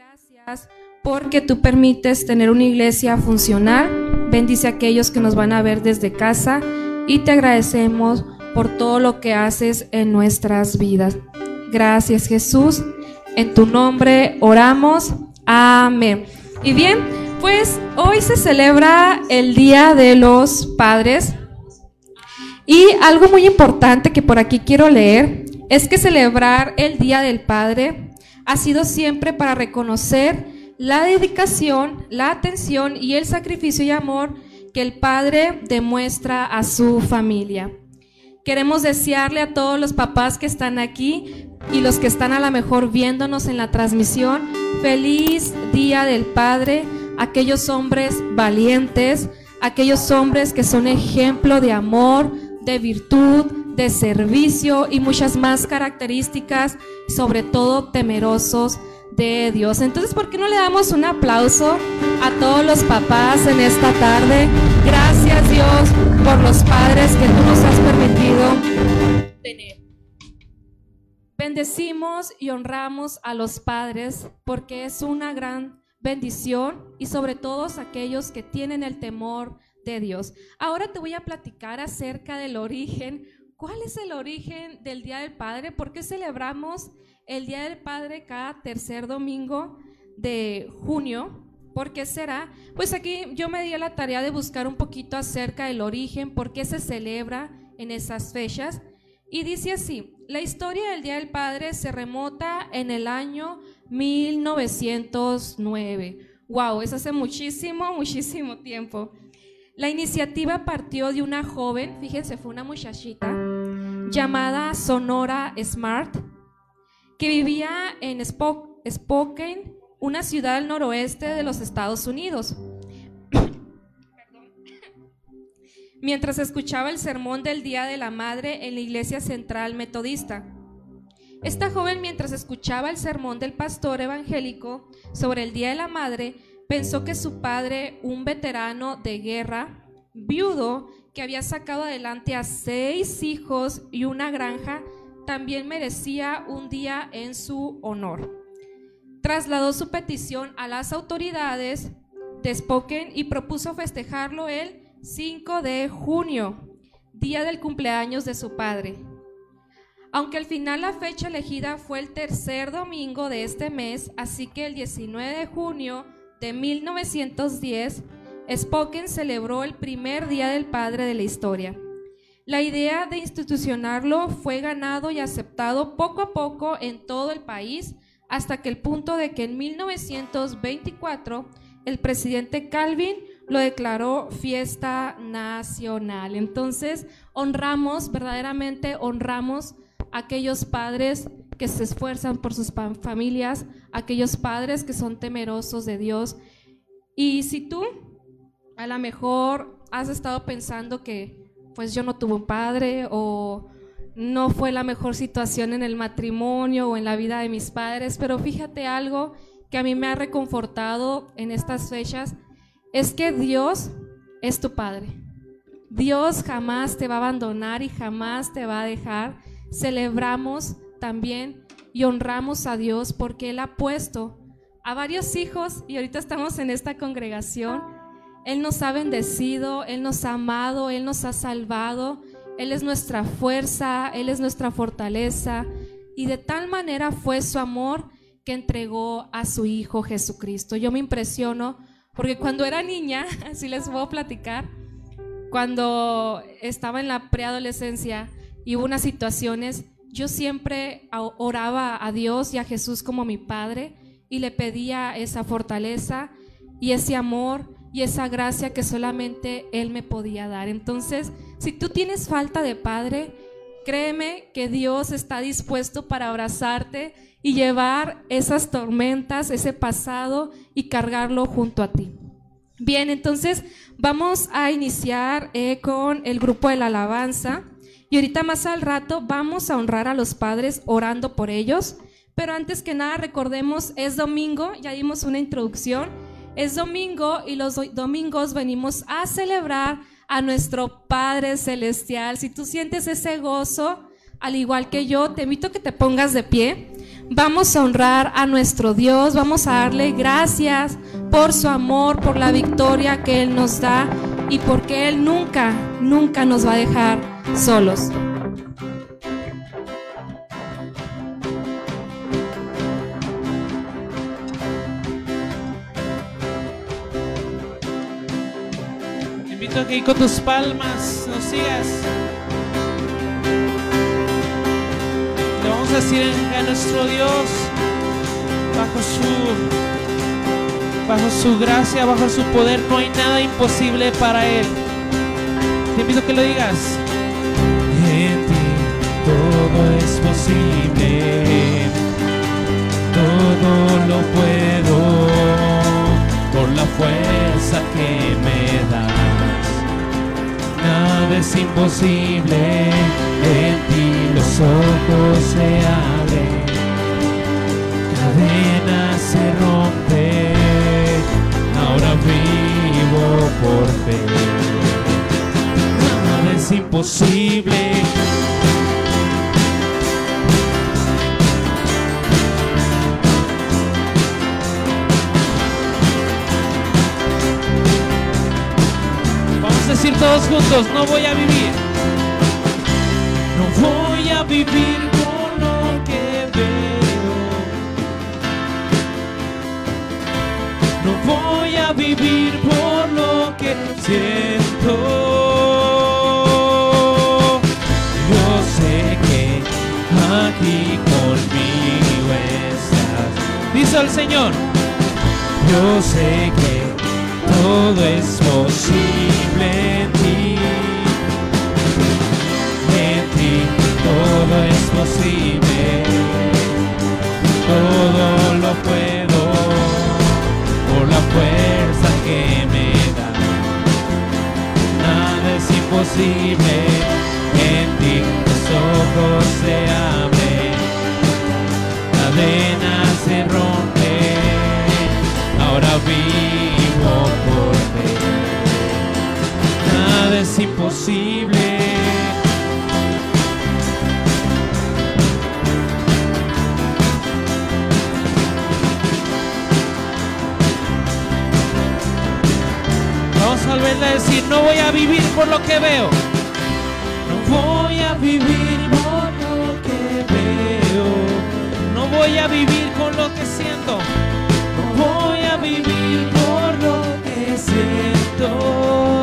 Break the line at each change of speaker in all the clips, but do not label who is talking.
Gracias porque tú permites tener una iglesia funcional. Bendice a aquellos que nos van a ver desde casa y te agradecemos por todo lo que haces en nuestras vidas. Gracias Jesús. En tu nombre oramos. Amén. Y bien, pues hoy se celebra el Día de los Padres. Y algo muy importante que por aquí quiero leer es que celebrar el Día del Padre ha sido siempre para reconocer la dedicación, la atención y el sacrificio y amor que el Padre demuestra a su familia. Queremos desearle a todos los papás que están aquí y los que están a lo mejor viéndonos en la transmisión, feliz Día del Padre, aquellos hombres valientes, aquellos hombres que son ejemplo de amor, de virtud, de servicio y muchas más características, sobre todo temerosos de Dios. Entonces, ¿por qué no le damos un aplauso a todos los papás en esta tarde? Gracias Dios por los padres que tú nos has permitido tener. Bendecimos y honramos a los padres porque es una gran bendición y sobre todo aquellos que tienen el temor de Dios. Ahora te voy a platicar acerca del origen. ¿Cuál es el origen del Día del Padre? ¿Por qué celebramos el Día del Padre cada tercer domingo de junio? ¿Por qué será? Pues aquí yo me di la tarea de buscar un poquito acerca del origen, por qué se celebra en esas fechas. Y dice así, la historia del Día del Padre se remota en el año 1909. Wow, es hace muchísimo, muchísimo tiempo. La iniciativa partió de una joven, fíjense, fue una muchachita llamada Sonora Smart, que vivía en Spokane, una ciudad al noroeste de los Estados Unidos. Mientras escuchaba el sermón del Día de la Madre en la Iglesia Central Metodista. Esta joven, mientras escuchaba el sermón del pastor evangélico sobre el Día de la Madre, pensó que su padre, un veterano de guerra, viudo, que había sacado adelante a seis hijos y una granja, también merecía un día en su honor. Trasladó su petición a las autoridades de Spoken y propuso festejarlo el 5 de junio, día del cumpleaños de su padre. Aunque al final la fecha elegida fue el tercer domingo de este mes, así que el 19 de junio de 1910, Spoken celebró el primer Día del Padre de la historia. La idea de institucionarlo fue ganado y aceptado poco a poco en todo el país hasta que el punto de que en 1924 el presidente Calvin lo declaró fiesta nacional. Entonces, honramos, verdaderamente honramos a aquellos padres que se esfuerzan por sus familias, aquellos padres que son temerosos de Dios. Y si tú a lo mejor has estado pensando que pues yo no tuve un padre o no fue la mejor situación en el matrimonio o en la vida de mis padres, pero fíjate algo que a mí me ha reconfortado en estas fechas, es que Dios es tu Padre. Dios jamás te va a abandonar y jamás te va a dejar. Celebramos también y honramos a Dios porque Él ha puesto a varios hijos y ahorita estamos en esta congregación. Él nos ha bendecido, Él nos ha amado, Él nos ha salvado, Él es nuestra fuerza, Él es nuestra fortaleza. Y de tal manera fue su amor que entregó a su Hijo Jesucristo. Yo me impresiono porque cuando era niña, así les puedo platicar, cuando estaba en la preadolescencia y hubo unas situaciones yo siempre oraba a Dios y a Jesús como mi Padre y le pedía esa fortaleza y ese amor y esa gracia que solamente Él me podía dar. Entonces, si tú tienes falta de Padre, créeme que Dios está dispuesto para abrazarte y llevar esas tormentas, ese pasado y cargarlo junto a ti. Bien, entonces vamos a iniciar eh, con el grupo de la alabanza. Y ahorita más al rato vamos a honrar a los padres orando por ellos. Pero antes que nada recordemos, es domingo, ya dimos una introducción. Es domingo y los domingos venimos a celebrar a nuestro Padre Celestial. Si tú sientes ese gozo al igual que yo, te invito a que te pongas de pie. Vamos a honrar a nuestro Dios, vamos a darle gracias por su amor, por la victoria que Él nos da y porque Él nunca, nunca nos va a dejar solos.
Invito que con tus palmas nos sigas. Le vamos a decir a nuestro Dios, bajo su, bajo su gracia, bajo su poder, no hay nada imposible para Él. Te invito a que lo digas.
En ti todo es posible, todo lo puedo por la fuerza que me das. Nada es imposible, en ti los ojos se abren, cadenas se rompen, ahora vivo por fe nada es imposible.
Decir todos juntos, no voy a vivir.
No voy a vivir por lo que veo. No voy a vivir por lo que siento. Yo sé que aquí conmigo estás.
Dice el Señor,
Yo sé que todo es posible en ti. En ti todo es posible. Todo lo puedo por la fuerza que me da. Nada es imposible. En ti los ojos se abren.
Vamos a volver a decir, no voy a vivir por lo que veo.
No voy a vivir por lo que veo.
No voy a vivir con lo que siento.
No voy a vivir por lo que siento.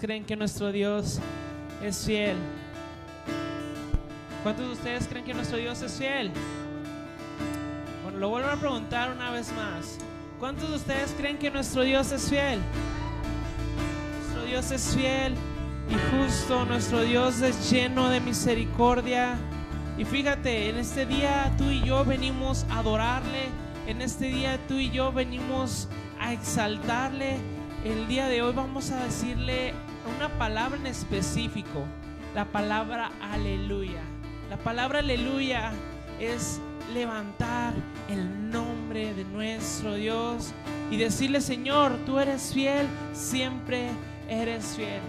Creen que nuestro Dios es fiel? ¿Cuántos de ustedes creen que nuestro Dios es fiel? Bueno, lo vuelvo a preguntar una vez más. ¿Cuántos de ustedes creen que nuestro Dios es fiel? Nuestro Dios es fiel y justo, nuestro Dios es lleno de misericordia. Y fíjate, en este día tú y yo venimos a adorarle, en este día tú y yo venimos a exaltarle. El día de hoy vamos a decirle una palabra en específico, la palabra aleluya. La palabra aleluya es levantar el nombre de nuestro Dios y decirle, Señor, tú eres fiel, siempre eres fiel.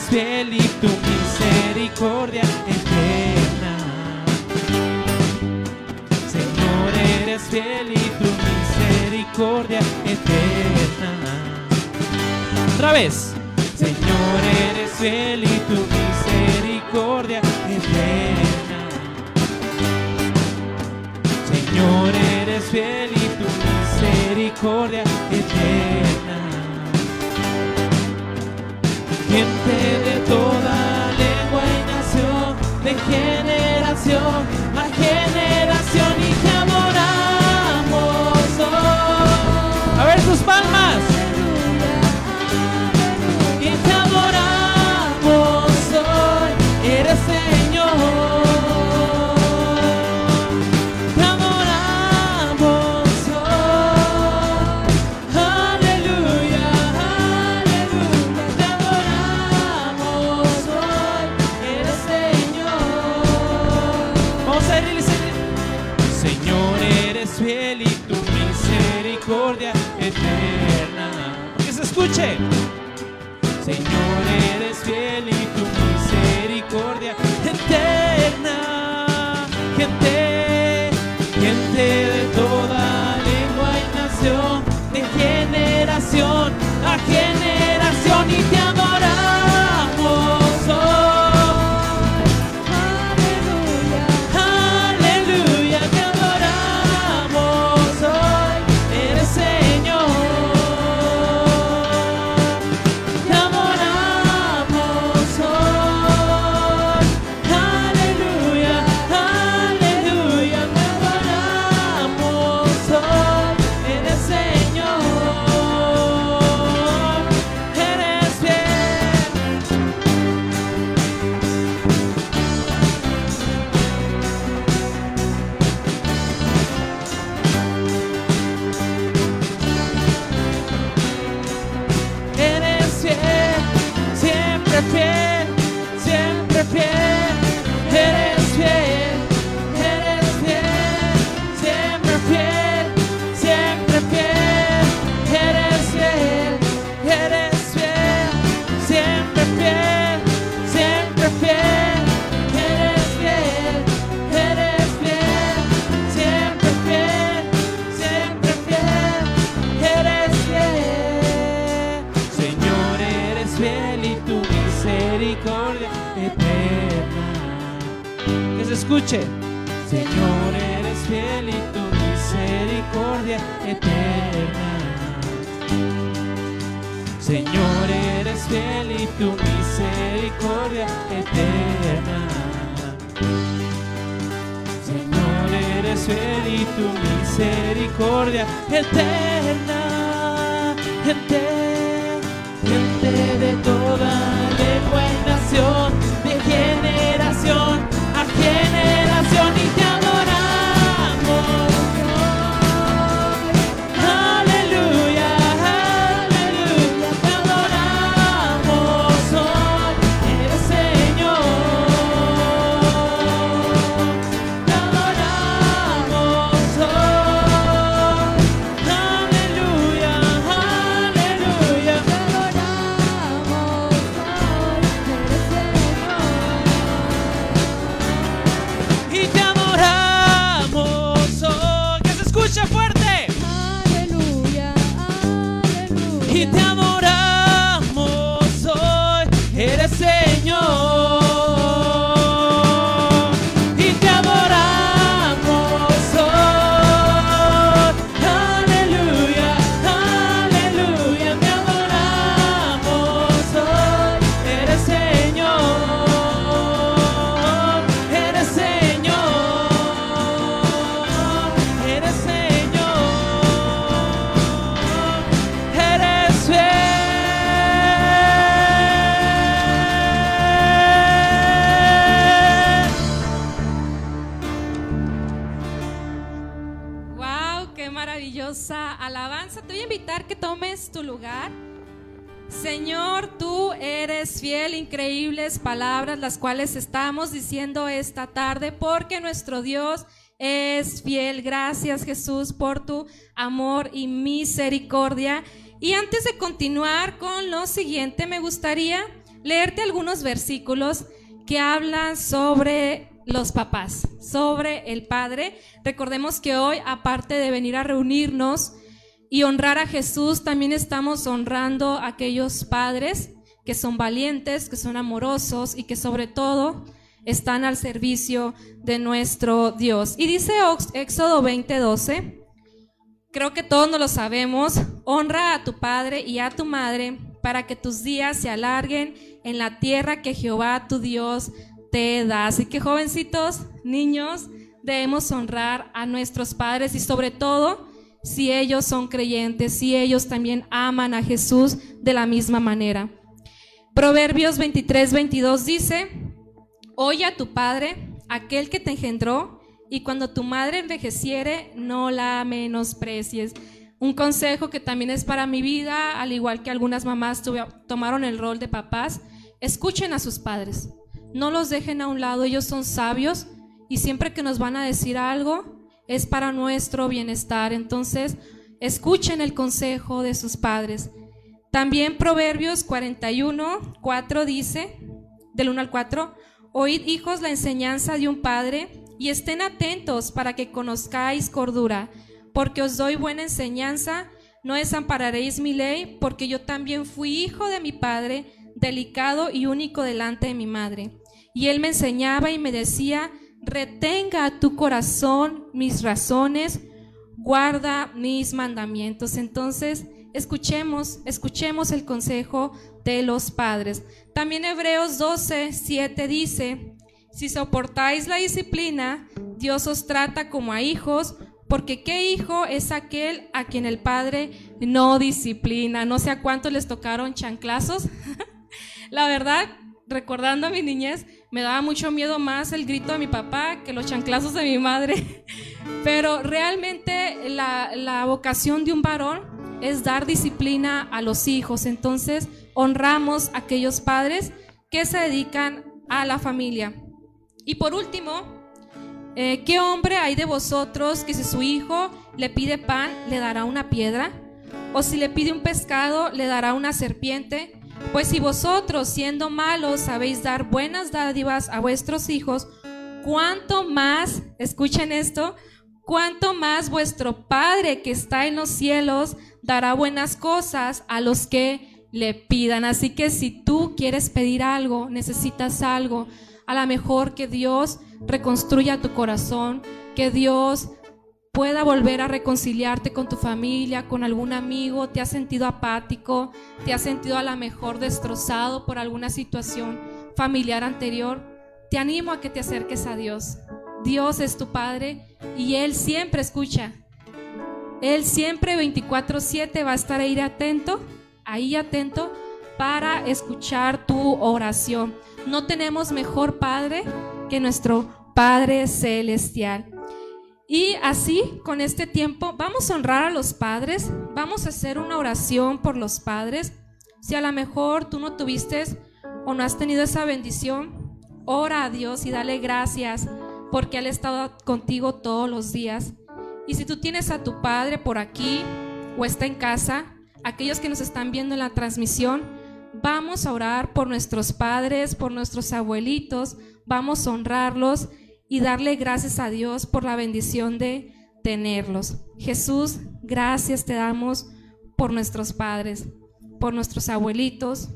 Eres fiel y tu misericordia eterna. Señor, eres fiel y tu misericordia eterna.
Otra vez.
Señor, eres fiel y tu misericordia eterna. Señor, eres fiel y tu misericordia eterna. De generación y Señor, eres fiel y tu misericordia eterna. Señor, eres fiel y tu misericordia eterna. Señor, eres fiel y tu misericordia eterna. Gente,
palabras las cuales estamos diciendo esta tarde porque nuestro Dios es fiel. Gracias Jesús por tu amor y misericordia. Y antes de continuar con lo siguiente, me gustaría leerte algunos versículos que hablan sobre los papás, sobre el Padre. Recordemos que hoy, aparte de venir a reunirnos y honrar a Jesús, también estamos honrando a aquellos padres que son valientes, que son amorosos y que sobre todo están al servicio de nuestro Dios. Y dice Éxodo 20:12, creo que todos nos lo sabemos, honra a tu padre y a tu madre para que tus días se alarguen en la tierra que Jehová tu Dios te da. Así que jovencitos, niños, debemos honrar a nuestros padres y sobre todo si ellos son creyentes, si ellos también aman a Jesús de la misma manera. Proverbios 23, 22 dice, oye a tu padre, aquel que te engendró, y cuando tu madre envejeciere, no la menosprecies. Un consejo que también es para mi vida, al igual que algunas mamás tomaron el rol de papás, escuchen a sus padres. No los dejen a un lado, ellos son sabios y siempre que nos van a decir algo es para nuestro bienestar. Entonces, escuchen el consejo de sus padres. También Proverbios 41, 4 dice, del 1 al 4, oíd hijos la enseñanza de un padre y estén atentos para que conozcáis cordura, porque os doy buena enseñanza, no desampararéis mi ley, porque yo también fui hijo de mi padre, delicado y único delante de mi madre. Y él me enseñaba y me decía, retenga tu corazón mis razones, guarda mis mandamientos. Entonces, escuchemos, escuchemos el consejo de los padres. También Hebreos 12, 7 dice, si soportáis la disciplina, Dios os trata como a hijos, porque qué hijo es aquel a quien el padre no disciplina. No sé a cuántos les tocaron chanclazos. la verdad, recordando mi niñez, me daba mucho miedo más el grito de mi papá que los chanclazos de mi madre. Pero realmente la, la vocación de un varón es dar disciplina a los hijos. Entonces honramos a aquellos padres que se dedican a la familia. Y por último, eh, ¿qué hombre hay de vosotros que si su hijo le pide pan, le dará una piedra? ¿O si le pide un pescado, le dará una serpiente? Pues si vosotros, siendo malos, sabéis dar buenas dádivas a vuestros hijos, ¿cuánto más, escuchen esto, cuánto más vuestro Padre que está en los cielos dará buenas cosas a los que le pidan? Así que si tú quieres pedir algo, necesitas algo, a lo mejor que Dios reconstruya tu corazón, que Dios pueda volver a reconciliarte con tu familia, con algún amigo, te has sentido apático, te has sentido a lo mejor destrozado por alguna situación familiar anterior, te animo a que te acerques a Dios. Dios es tu Padre y Él siempre escucha. Él siempre 24/7 va a estar ahí atento, ahí atento para escuchar tu oración. No tenemos mejor Padre que nuestro Padre Celestial. Y así, con este tiempo, vamos a honrar a los padres, vamos a hacer una oración por los padres. Si a lo mejor tú no tuviste o no has tenido esa bendición, ora a Dios y dale gracias porque Él ha estado contigo todos los días. Y si tú tienes a tu padre por aquí o está en casa, aquellos que nos están viendo en la transmisión, vamos a orar por nuestros padres, por nuestros abuelitos, vamos a honrarlos y darle gracias a Dios por la bendición de tenerlos. Jesús, gracias te damos por nuestros padres, por nuestros abuelitos,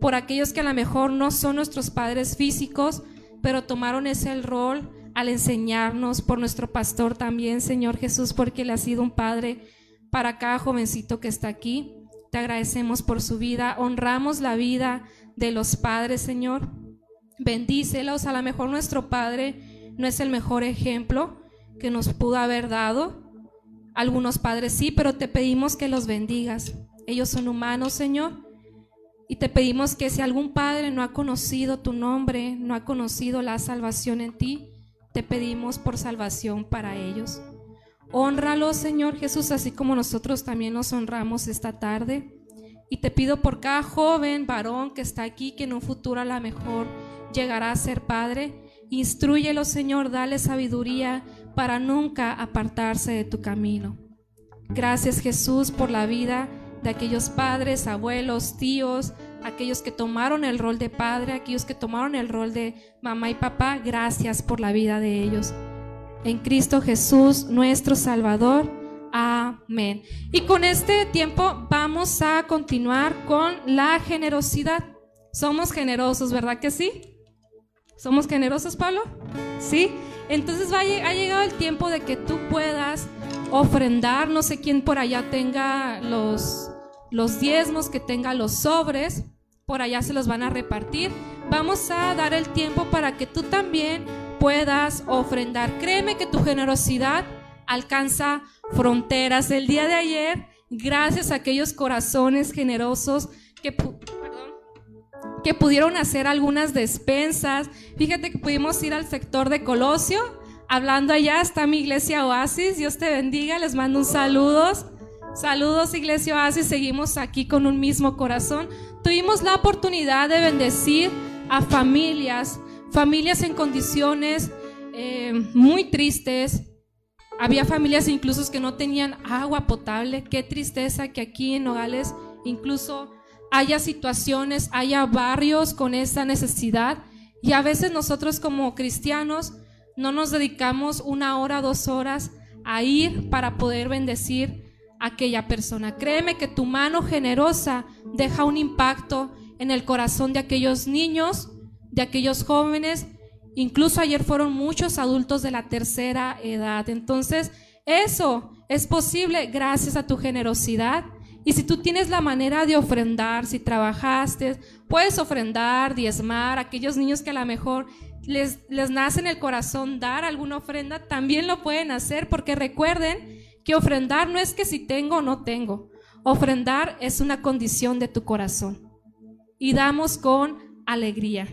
por aquellos que a lo mejor no son nuestros padres físicos, pero tomaron ese rol al enseñarnos, por nuestro pastor también, Señor Jesús, porque Él ha sido un padre para cada jovencito que está aquí. Te agradecemos por su vida, honramos la vida de los padres, Señor. Bendícelos, a lo mejor nuestro Padre no es el mejor ejemplo que nos pudo haber dado. Algunos padres sí, pero te pedimos que los bendigas. Ellos son humanos, Señor. Y te pedimos que si algún padre no ha conocido tu nombre, no ha conocido la salvación en ti, te pedimos por salvación para ellos. Honralo, Señor Jesús, así como nosotros también nos honramos esta tarde. Y te pido por cada joven, varón que está aquí, que en un futuro a lo mejor llegará a ser padre, instruyelo, Señor, dale sabiduría para nunca apartarse de tu camino. Gracias, Jesús, por la vida de aquellos padres, abuelos, tíos, aquellos que tomaron el rol de padre, aquellos que tomaron el rol de mamá y papá. Gracias por la vida de ellos. En Cristo Jesús, nuestro Salvador. Amén. Y con este tiempo vamos a continuar con la generosidad. Somos generosos, ¿verdad que sí? ¿Somos generosos, Pablo? Sí. Entonces ha llegado el tiempo de que tú puedas ofrendar, no sé quién por allá tenga los, los diezmos, que tenga los sobres, por allá se los van a repartir. Vamos a dar el tiempo para que tú también puedas ofrendar. Créeme que tu generosidad alcanza fronteras. El día de ayer, gracias a aquellos corazones generosos que, que pudieron hacer algunas despensas. Fíjate que pudimos ir al sector de Colosio. Hablando allá está mi iglesia Oasis. Dios te bendiga. Les mando un saludos. Saludos Iglesia Oasis. Seguimos aquí con un mismo corazón. Tuvimos la oportunidad de bendecir a familias, familias en condiciones eh, muy tristes, había familias incluso que no tenían agua potable. Qué tristeza que aquí en Nogales incluso haya situaciones, haya barrios con esa necesidad. Y a veces nosotros como cristianos no nos dedicamos una hora, dos horas a ir para poder bendecir aquella persona. Créeme que tu mano generosa deja un impacto en el corazón de aquellos niños, de aquellos jóvenes Incluso ayer fueron muchos adultos de la tercera edad. Entonces, eso es posible gracias a tu generosidad. Y si tú tienes la manera de ofrendar, si trabajaste, puedes ofrendar, diezmar, aquellos niños que a lo mejor les, les nace en el corazón dar alguna ofrenda, también lo pueden hacer porque recuerden que ofrendar no es que si tengo o no tengo. Ofrendar es una condición de tu corazón. Y damos con alegría.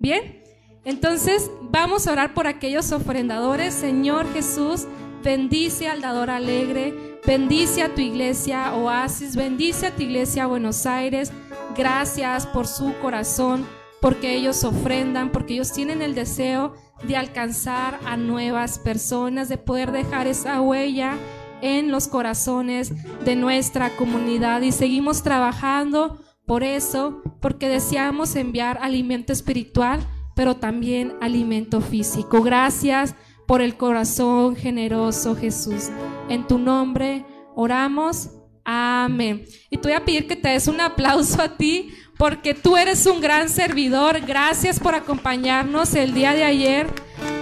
¿Bien? Entonces vamos a orar por aquellos ofrendadores. Señor Jesús, bendice al dador alegre, bendice a tu iglesia Oasis, bendice a tu iglesia Buenos Aires. Gracias por su corazón, porque ellos ofrendan, porque ellos tienen el deseo de alcanzar a nuevas personas, de poder dejar esa huella en los corazones de nuestra comunidad. Y seguimos trabajando por eso, porque deseamos enviar alimento espiritual pero también alimento físico. Gracias por el corazón generoso, Jesús. En tu nombre oramos. Amén. Y te voy a pedir que te des un aplauso a ti porque tú eres un gran servidor. Gracias por acompañarnos el día de ayer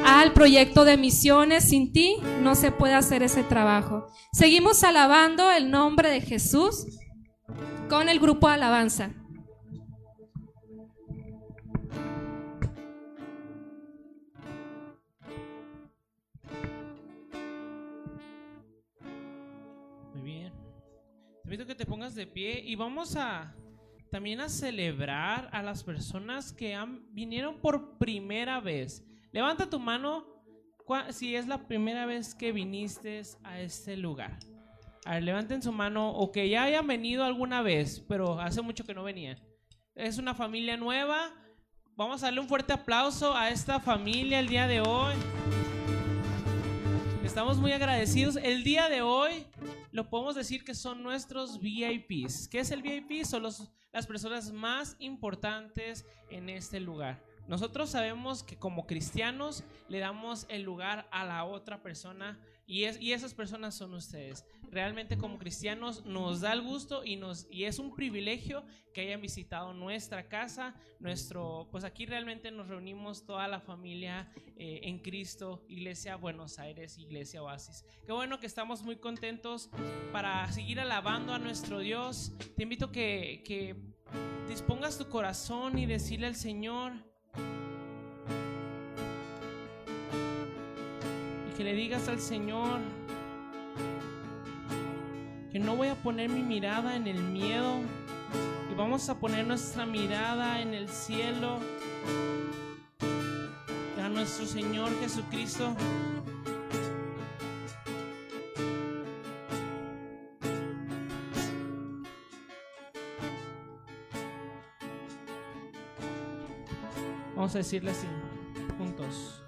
al proyecto de misiones. Sin ti no se puede hacer ese trabajo. Seguimos alabando el nombre de Jesús con el grupo Alabanza.
Te invito que te pongas de pie y vamos a también a celebrar a las personas que han, vinieron por primera vez. Levanta tu mano si es la primera vez que viniste a este lugar. A ver, levanten su mano o que ya hayan venido alguna vez, pero hace mucho que no venían. Es una familia nueva. Vamos a darle un fuerte aplauso a esta familia el día de hoy. Estamos muy agradecidos. El día de hoy lo podemos decir que son nuestros VIPs. ¿Qué es el VIP? Son las personas más importantes en este lugar. Nosotros sabemos que como cristianos le damos el lugar a la otra persona y, es, y esas personas son ustedes. Realmente como cristianos nos da el gusto y, nos, y es un privilegio que hayan visitado nuestra casa, nuestro, pues aquí realmente nos reunimos toda la familia eh, en Cristo, Iglesia Buenos Aires, Iglesia Oasis. Qué bueno que estamos muy contentos para seguir alabando a nuestro Dios. Te invito que, que dispongas tu corazón y decirle al Señor, que le digas al Señor que no voy a poner mi mirada en el miedo y vamos a poner nuestra mirada en el cielo, a nuestro Señor Jesucristo.
Vamos a decirle así, juntos.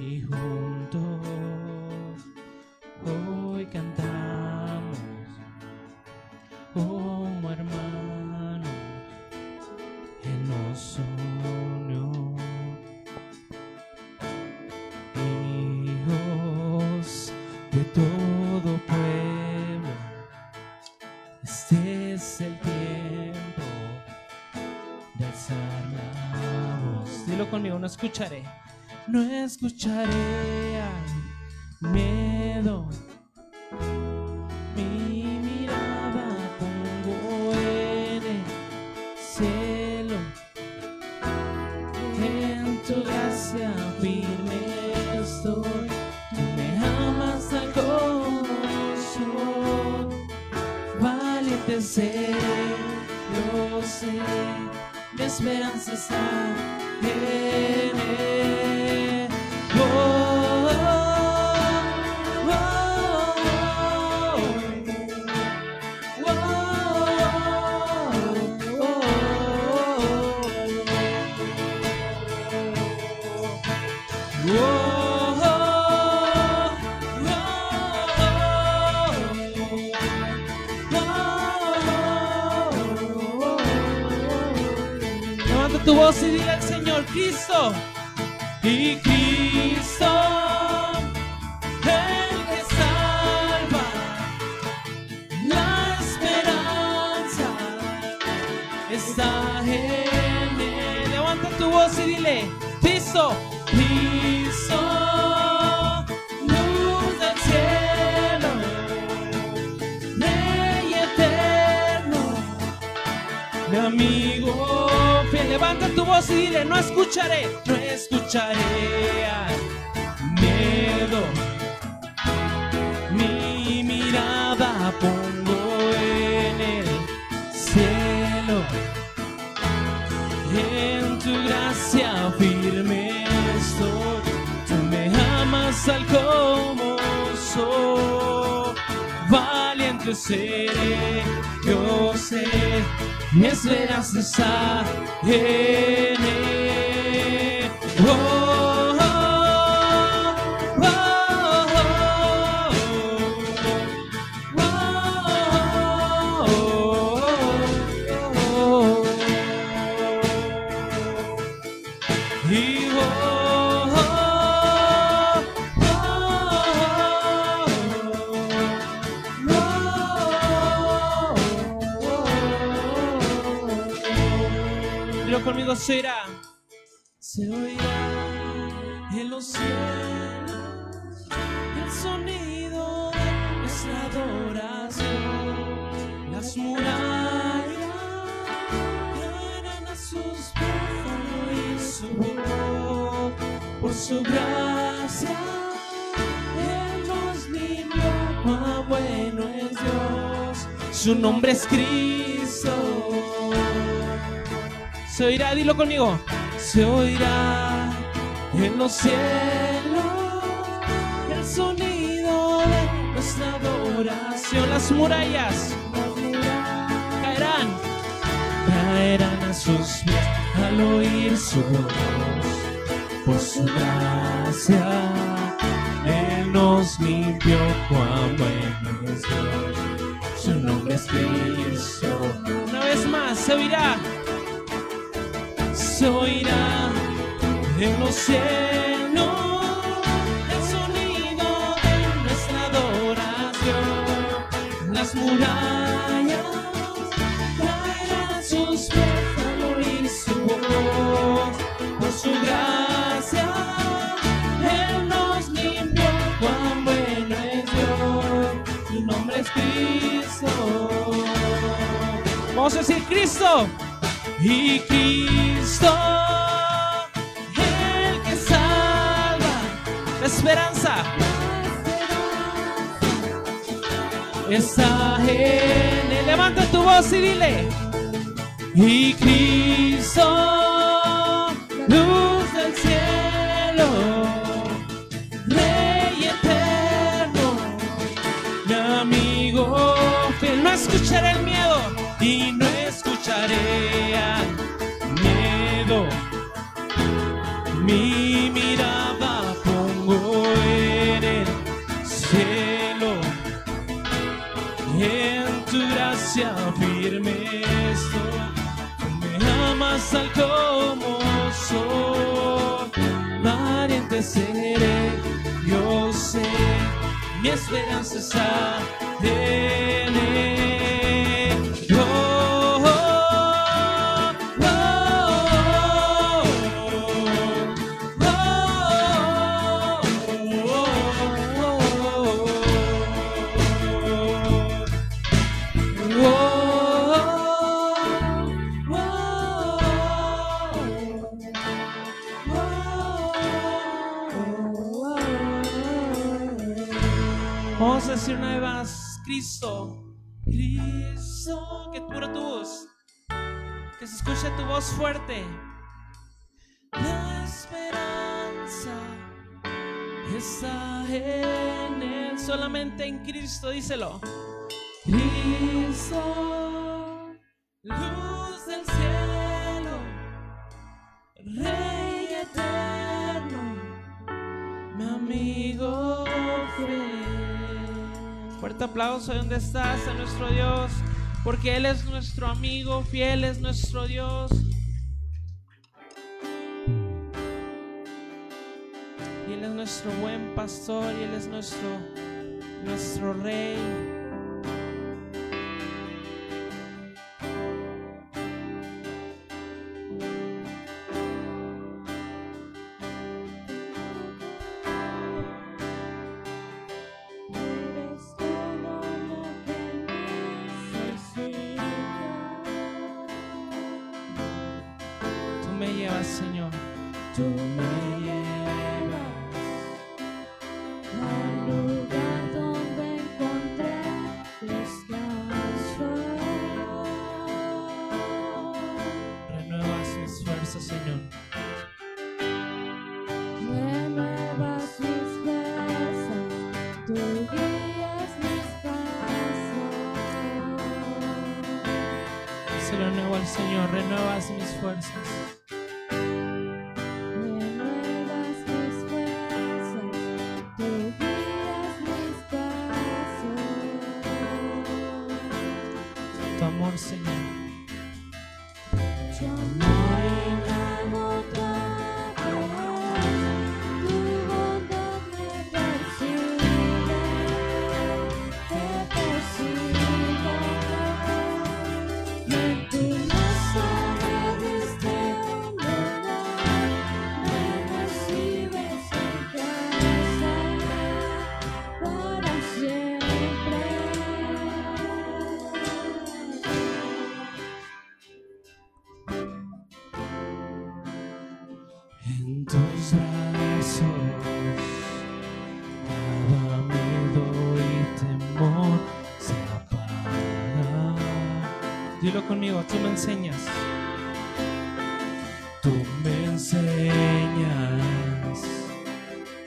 Y juntos.
Escucharé.
No escucharé al miedo. Mi mirada pongo en el cielo. En tu gracia firme estoy. Me amas al corazón. Valiente seré, yo sé. Mi esperanza está
dilo conmigo. se
oirá en los cielos el sonido de nuestra adoración. Las murallas caerán.
Caerán
a sus pies al oír su voz. Por su gracia, Él nos limpió. Cuán bueno es Dios. Su nombre es Cristo.
Una vez más, se oirá.
Se oirá en los cielos el sonido de nuestra adoración. Las murallas caerán a sus pies al oír su voz. Por su gracia, Él nos limpió. Cuán bueno es Dios, su nombre es Cristo.
Vamos a decir, Cristo.
Y Cristo, el que salva,
esperanza.
está en él.
Levanta tu voz y dile.
Y Cristo, luz del cielo, Rey eterno, mi amigo fiel, no escucharé el mi esperanza está. En voz fuerte. La esperanza está en Él, solamente en Cristo, díselo. Cristo, luz del cielo, Rey eterno, mi amigo fiel. Fuerte aplauso de donde estás a nuestro Dios, porque Él es nuestro amigo fiel, es nuestro Dios. Y Él es nuestro buen pastor y Él es nuestro, nuestro rey. Conmigo, tú me enseñas. Tú me enseñas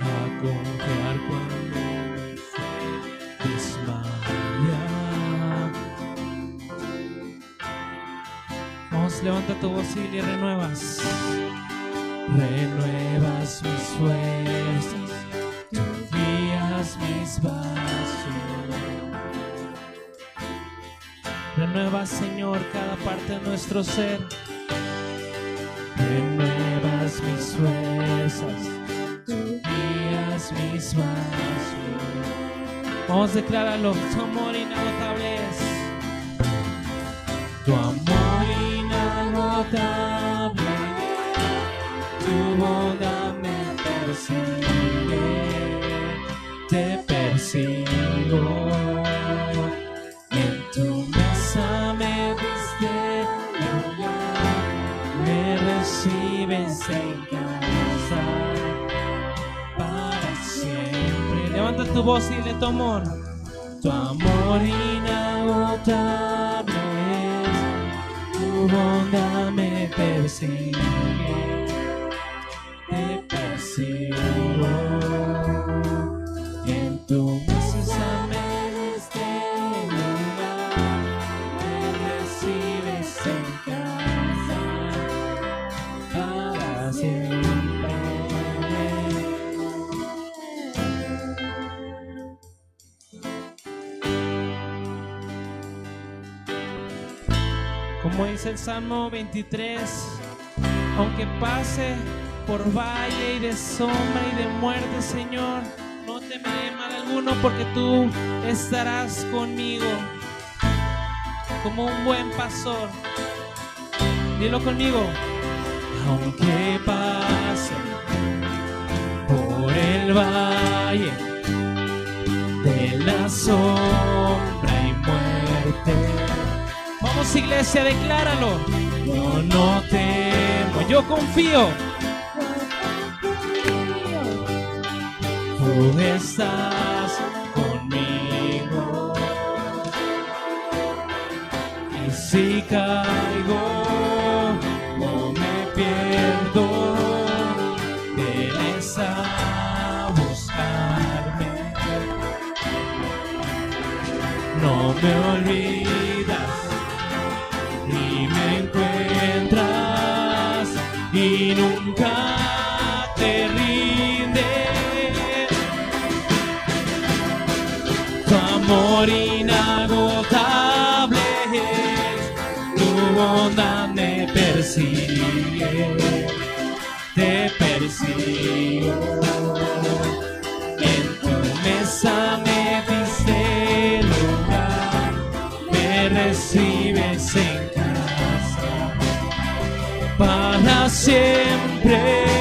a confiar cuando desmaya. Vamos, levanta tu voz y le renuevas. Renuevas Cada parte de nuestro ser. Renuevas mis fuerzas, tú guías mis pasos. Vamos a declararlo, tu tu amor, tu amor inagotable, tu bondad me persigue te persigo. Dice el Salmo 23, aunque pase
por valle y de sombra y de muerte, Señor, no temeré mal alguno porque tú estarás conmigo como un buen pastor. Dilo conmigo.
aunque pase por el valle de la sombra y muerte,
Vamos iglesia, decláralo.
yo no temo,
Yo confío.
tú estás conmigo. Y si caigo o me pierdo, vienes a buscarme. No me olvidas amor inagotable tu bondad me persigue, te persigo. En tu mesa me diste lugar, me recibes en casa para siempre.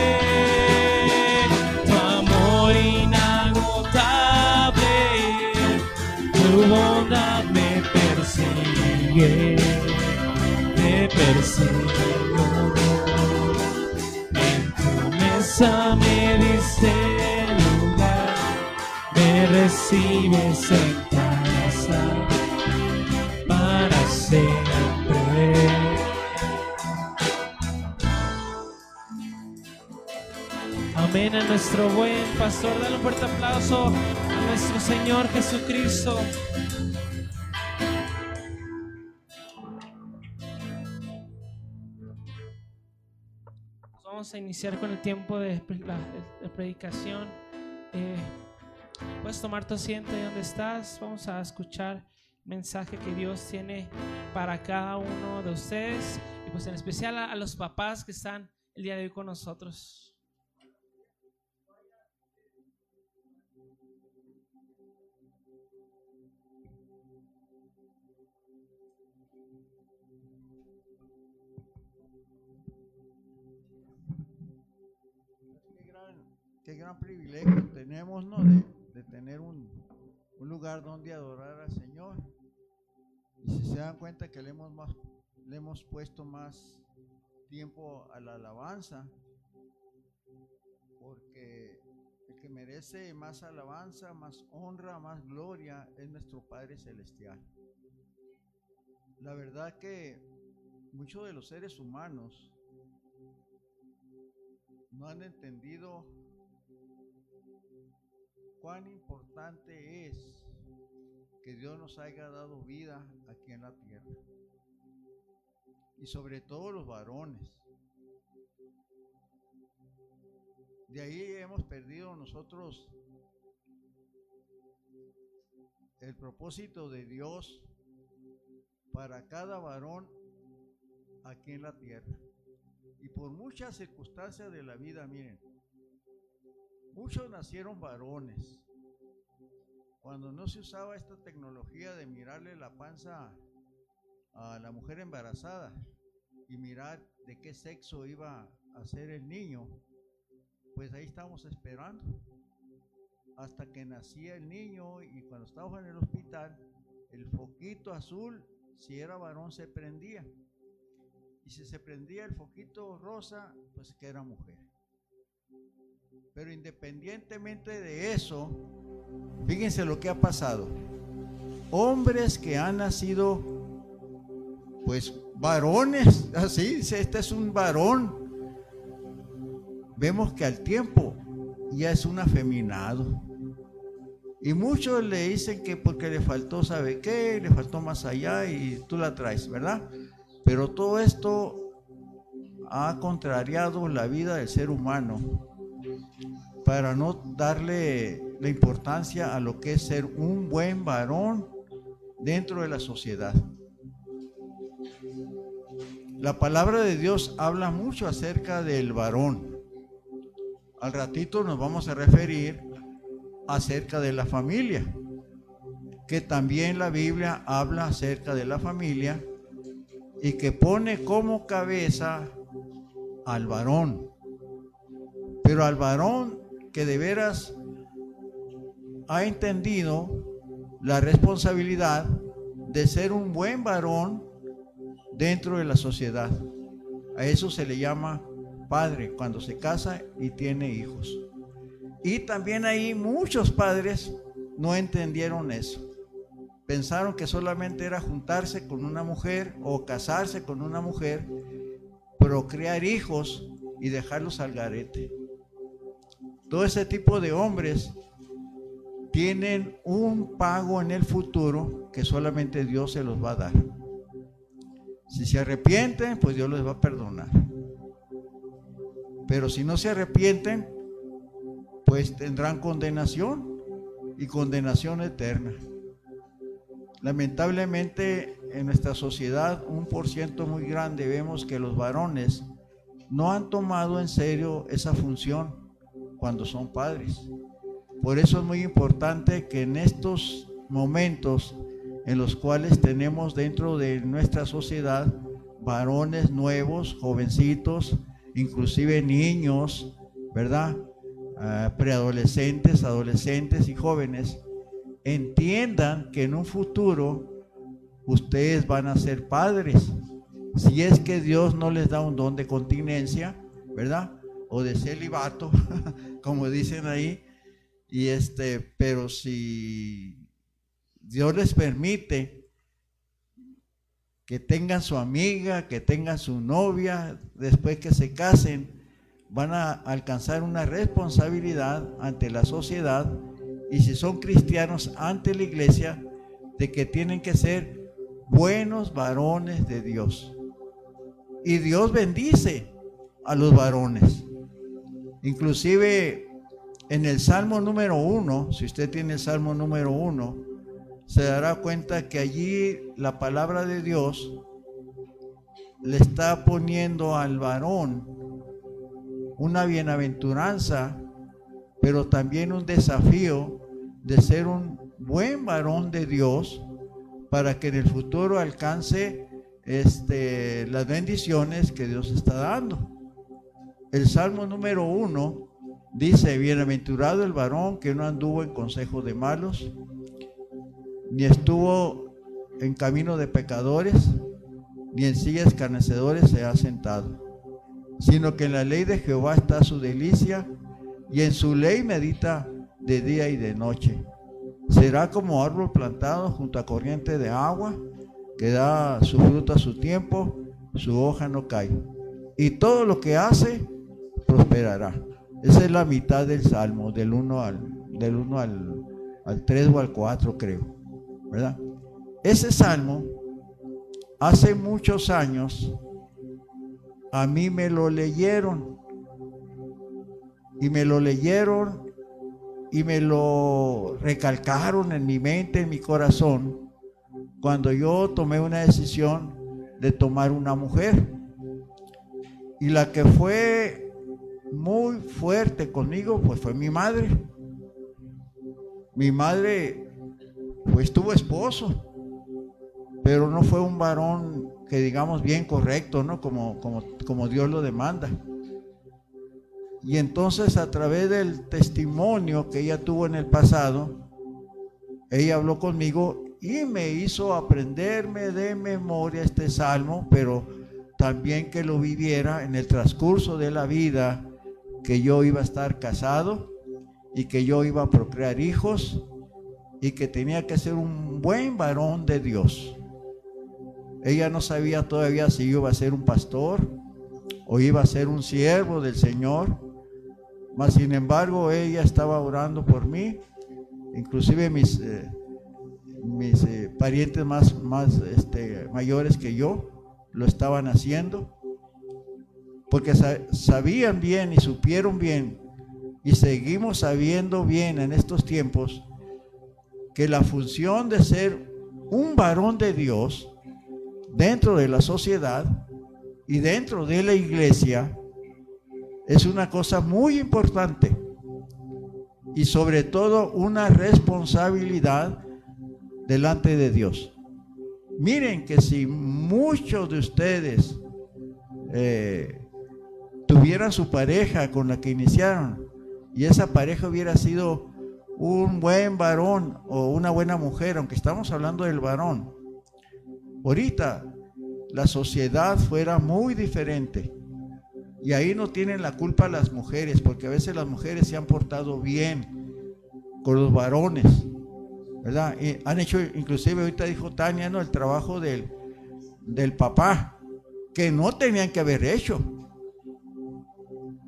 Persigue, me persigo. En tu mesa me diste lugar, me recibes en casa para siempre.
Amén a nuestro buen pastor. Dale un fuerte aplauso a nuestro Señor Jesucristo. Vamos a iniciar con el tiempo de, la, de predicación. Eh, puedes tomar tu asiento ahí donde estás. Vamos a escuchar el mensaje que Dios tiene para cada uno de ustedes y pues en especial a- a los papás que están el día de hoy con nosotros.
Qué gran privilegio tenemos, ¿no? De, tener un, un lugar donde adorar al Señor. Y si se dan cuenta que le hemos, le hemos puesto más tiempo a la alabanza, porque el que merece más alabanza, más honra, más gloria es nuestro Padre Celestial. La verdad que muchos de los seres humanos no han entendido cuán importante es que Dios nos haya dado vida aquí en la tierra. Y sobre todo los varones. De ahí hemos perdido nosotros el propósito de Dios para cada varón aquí en la tierra. Y por muchas circunstancias de la vida, miren, muchos nacieron varones. Cuando no se usaba esta tecnología de mirarle la panza a la mujer embarazada y mirar de qué sexo iba a ser el niño, pues ahí estábamos esperando. Hasta que nacía el niño y cuando estábamos en el hospital, el foquito azul, si era varón, se prendía. Y si se prendía el foquito rosa, pues que era mujer. Pero independientemente de eso, fíjense lo que ha pasado. Hombres que han nacido, pues varones, así dice, este es un varón. Vemos que al tiempo ya es un afeminado. Y muchos le dicen que porque le faltó, ¿sabe qué? Le faltó más allá y tú la traes, ¿verdad? Pero todo esto ha contrariado la vida del ser humano para no darle la importancia a lo que es ser un buen varón dentro de la sociedad. La palabra de Dios habla mucho acerca del varón. al ratito nos vamos a referir acerca de la familia, que también la Biblia habla acerca de la familia y que pone como cabeza al varón. Pero al varón que de veras ha entendido la responsabilidad de ser un buen varón dentro de la sociedad. A eso se le llama padre cuando se casa y tiene hijos. Y también ahí muchos padres no entendieron eso. Pensaron que solamente era juntarse con una mujer o casarse con una mujer, procrear hijos y dejarlos al garete. Todo ese tipo de hombres tienen un pago en el futuro que solamente Dios se los va a dar. Si se arrepienten, pues Dios les va a perdonar. Pero si no se arrepienten, pues tendrán condenación y condenación eterna. Lamentablemente en nuestra sociedad un por ciento muy grande vemos que los varones no han tomado en serio esa función cuando son padres. Por eso es muy importante que en estos momentos en los cuales tenemos dentro de nuestra sociedad varones nuevos, jovencitos, inclusive niños, ¿verdad? Ah, preadolescentes, adolescentes y jóvenes, entiendan que en un futuro ustedes van a ser padres. Si es que Dios no les da un don de continencia, ¿verdad? O de celibato, como dicen ahí, y este, pero si Dios les permite que tengan su amiga, que tengan su novia, después que se casen, van a alcanzar una responsabilidad ante la sociedad y si son cristianos ante la iglesia, de que tienen que ser buenos varones de Dios. Y Dios bendice a los varones. Inclusive en el Salmo número uno, si usted tiene el Salmo número uno, se dará cuenta que allí la palabra de Dios le está poniendo al varón una bienaventuranza, pero también un desafío de ser un buen varón de Dios para que en el futuro alcance este, las bendiciones que Dios está dando. El Salmo número uno Dice, bienaventurado el varón que no anduvo en consejo de malos, ni estuvo en camino de pecadores, ni en sillas escarnecedores se ha sentado, sino que en la ley de Jehová está su delicia, y en su ley medita de día y de noche. Será como árbol plantado junto a corriente de agua, que da su fruto a su tiempo, su hoja no cae. Y todo lo que hace prosperará. Esa es la mitad del Salmo, del 1 al, del 1 al, al 3 o al 4 creo. ¿Verdad? Ese Salmo, hace muchos años, a mí me lo leyeron. Y me lo leyeron y me lo recalcaron en mi mente, en mi corazón, cuando yo tomé una decisión de tomar una mujer. Y la que fue muy fuerte conmigo, pues fue mi madre. Mi madre, pues tuvo esposo, pero no fue un varón que digamos bien correcto, ¿no? Como, como, como Dios lo demanda. Y entonces a través del testimonio que ella tuvo en el pasado, ella habló conmigo y me hizo aprenderme de memoria este salmo, pero también que lo viviera en el transcurso de la vida que yo iba a estar casado y que yo iba a procrear hijos y que tenía que ser un buen varón de Dios. Ella no sabía todavía si iba a ser un pastor o iba a ser un siervo del Señor, mas sin embargo ella estaba orando por mí, inclusive mis, eh, mis eh, parientes más, más este, mayores que yo lo estaban haciendo porque sabían bien y supieron bien y seguimos sabiendo bien en estos tiempos que la función de ser un varón de Dios dentro de la sociedad y dentro de la iglesia es una cosa muy importante y sobre todo una responsabilidad delante de Dios. Miren que si muchos de ustedes eh, tuvieran su pareja con la que iniciaron y esa pareja hubiera sido un buen varón o una buena mujer, aunque estamos hablando del varón, ahorita la sociedad fuera muy diferente. Y ahí no tienen la culpa las mujeres, porque a veces las mujeres se han portado bien con los varones, ¿verdad? Y han hecho, inclusive ahorita dijo Tania, ¿no? El trabajo del, del papá, que no tenían que haber hecho.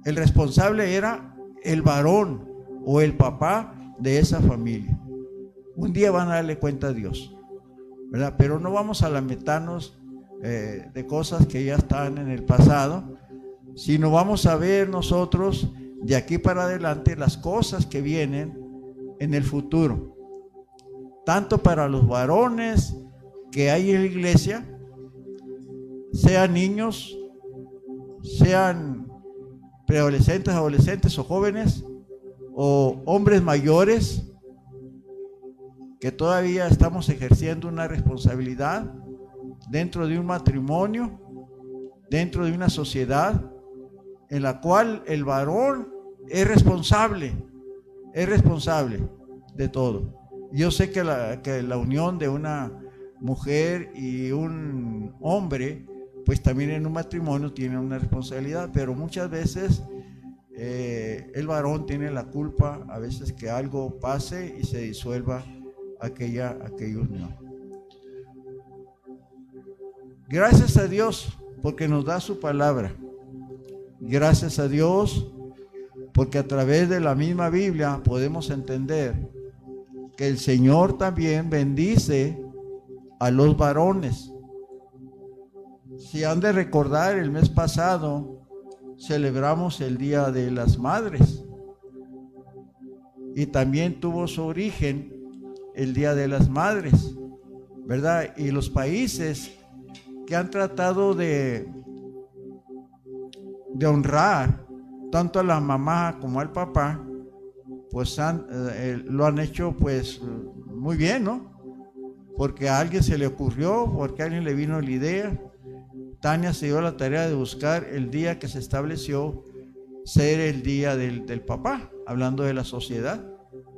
El responsable era el varón o el papá de esa familia. Un día van a darle cuenta a Dios, ¿verdad? Pero no vamos a lamentarnos eh, de cosas que ya están en el pasado, sino vamos a ver nosotros de aquí para adelante las cosas que vienen en el futuro, tanto para los varones que hay en la iglesia, sean niños, sean preadolescentes, adolescentes o jóvenes, o hombres mayores, que todavía estamos ejerciendo una responsabilidad dentro de un matrimonio, dentro de una sociedad en la cual el varón es responsable, es responsable de todo. Yo sé que la, que la unión de una mujer y un hombre, pues también en un matrimonio tiene una responsabilidad, pero muchas veces eh, el varón tiene la culpa a veces que algo pase y se disuelva aquella, aquella unión. Gracias a Dios porque nos da su palabra. Gracias a Dios porque a través de la misma Biblia podemos entender que el Señor también bendice a los varones. Si han de recordar, el mes pasado celebramos el Día de las Madres y también tuvo su origen el Día de las Madres, ¿verdad? Y los países que han tratado de, honrar tanto a la mamá como al papá, pues han, eh, lo han hecho pues muy bien, ¿no? Porque a alguien se le ocurrió, porque a alguien le vino la idea. Tania se dio la tarea de buscar el día que se estableció ser el día del, del papá, hablando de la sociedad.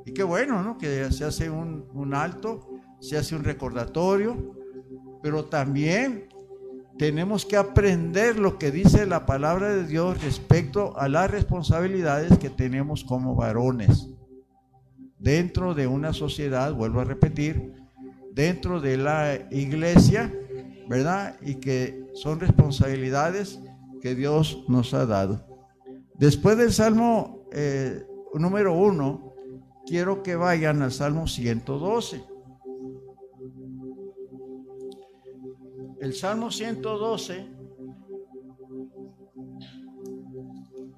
Y qué bueno, ¿no? Que se hace un, un alto, se hace un recordatorio, pero también tenemos que aprender lo que dice la palabra de Dios respecto a las responsabilidades que tenemos como varones dentro de una sociedad, vuelvo a repetir, dentro de la iglesia, ¿verdad? Y que son responsabilidades que Dios nos ha dado. Después del Salmo eh, número uno, quiero que vayan al Salmo 112. El Salmo 112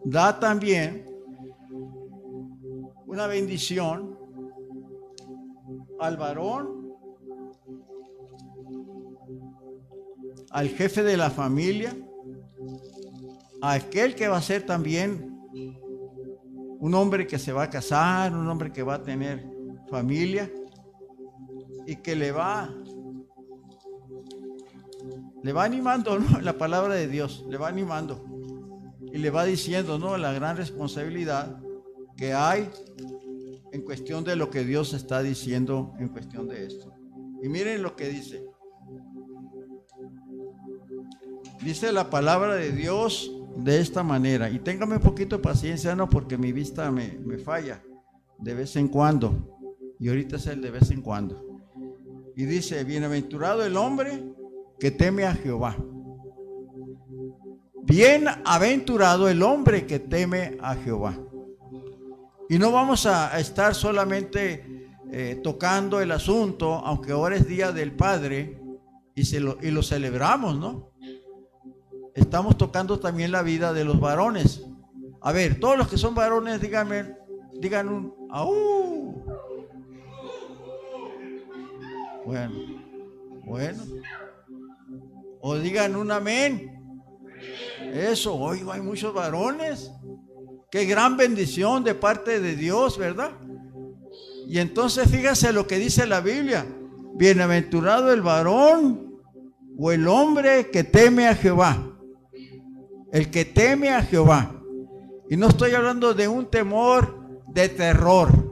da también una bendición al varón, al jefe de la familia, a aquel que va a ser también un hombre que se va a casar, un hombre que va a tener familia y que le va le va animando ¿no? la palabra de Dios, le va animando y le va diciendo ¿no? la gran responsabilidad que hay en cuestión de lo que Dios está diciendo en cuestión de esto. Y miren lo que dice. Dice la palabra de Dios de esta manera. Y téngame un poquito de paciencia, no, porque mi vista me, me falla de vez en cuando. Y ahorita es el de vez en cuando. Y dice, bienaventurado el hombre que teme a Jehová. Bienaventurado el hombre que teme a Jehová. Y no vamos a estar solamente eh, tocando el asunto, aunque ahora es Día del Padre y, se lo, y lo celebramos, ¿no? Estamos tocando también la vida de los varones. A ver, todos los que son varones, díganme, digan un ¡Aú! Bueno, bueno. O digan un amén. Eso, hoy hay muchos varones. Qué gran bendición de parte de Dios, ¿verdad? Y entonces fíjese lo que dice la Biblia. Bienaventurado el varón o el hombre que teme a Jehová. El que teme a Jehová. Y no estoy hablando de un temor de terror.